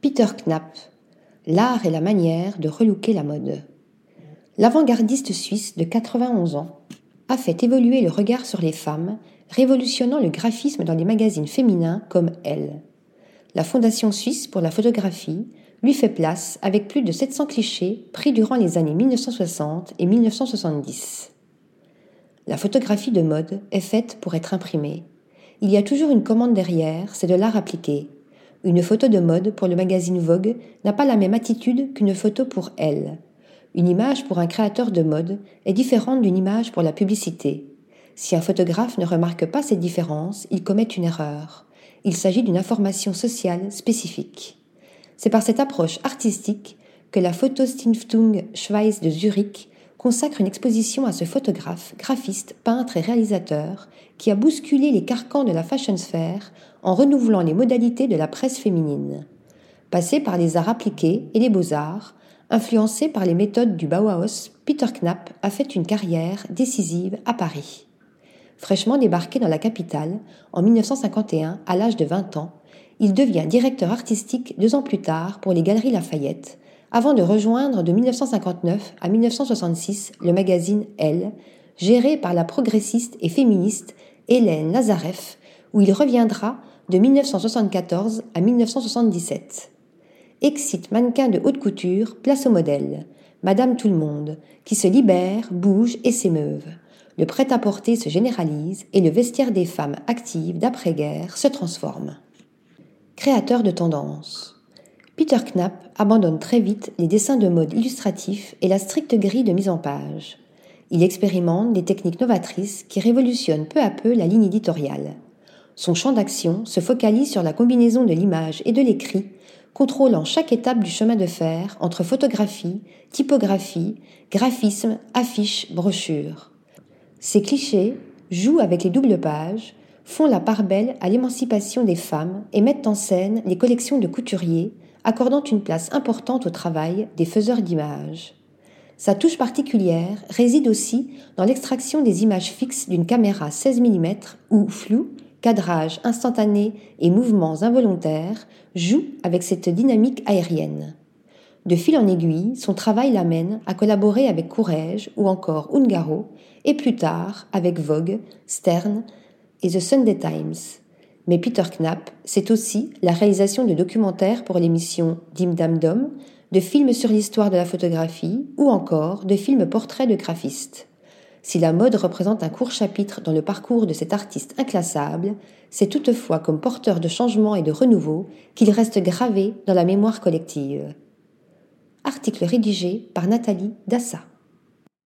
Peter Knapp, l'art et la manière de relooker la mode. L'avant-gardiste suisse de 91 ans a fait évoluer le regard sur les femmes, révolutionnant le graphisme dans les magazines féminins comme Elle. La Fondation suisse pour la photographie lui fait place avec plus de 700 clichés pris durant les années 1960 et 1970. La photographie de mode est faite pour être imprimée. Il y a toujours une commande derrière, c'est de l'art appliqué. Une photo de mode pour le magazine Vogue n'a pas la même attitude qu'une photo pour elle. Une image pour un créateur de mode est différente d'une image pour la publicité. Si un photographe ne remarque pas cette différence, il commet une erreur. Il s'agit d'une information sociale spécifique. C'est par cette approche artistique que la Fotostiftung Schweiz de Zurich consacre une exposition à ce photographe, graphiste, peintre et réalisateur qui a bousculé les carcans de la fashion sphère en renouvelant les modalités de la presse féminine. Passé par les arts appliqués et les beaux-arts, influencé par les méthodes du Bauhaus, Peter Knapp a fait une carrière décisive à Paris. Fraîchement débarqué dans la capitale en 1951 à l'âge de 20 ans, il devient directeur artistique deux ans plus tard pour les Galeries Lafayette, avant de rejoindre de 1959 à 1966 le magazine Elle, géré par la progressiste et féministe Hélène Nazareff, où il reviendra de 1974 à 1977. Excite mannequin de haute couture, place au modèle, Madame Tout le Monde, qui se libère, bouge et s'émeuve. Le prêt-à-porter se généralise et le vestiaire des femmes actives d'après-guerre se transforme. Créateur de tendance. Peter Knapp abandonne très vite les dessins de mode illustratifs et la stricte grille de mise en page. Il expérimente des techniques novatrices qui révolutionnent peu à peu la ligne éditoriale. Son champ d'action se focalise sur la combinaison de l'image et de l'écrit, contrôlant chaque étape du chemin de fer entre photographie, typographie, graphisme, affiche, brochure. Ces clichés jouent avec les doubles pages, font la part belle à l'émancipation des femmes et mettent en scène les collections de couturiers, accordant une place importante au travail des faiseurs d'images. Sa touche particulière réside aussi dans l'extraction des images fixes d'une caméra 16 mm où flou, cadrage instantané et mouvements involontaires jouent avec cette dynamique aérienne. De fil en aiguille, son travail l'amène à collaborer avec Courrèges ou encore Ungaro et plus tard avec Vogue, Stern et The Sunday Times. Mais Peter Knapp, c'est aussi la réalisation de documentaires pour l'émission Dim Dam Dom, de films sur l'histoire de la photographie ou encore de films portraits de graphistes. Si la mode représente un court chapitre dans le parcours de cet artiste inclassable, c'est toutefois comme porteur de changement et de renouveau qu'il reste gravé dans la mémoire collective. Article rédigé par Nathalie Dassa.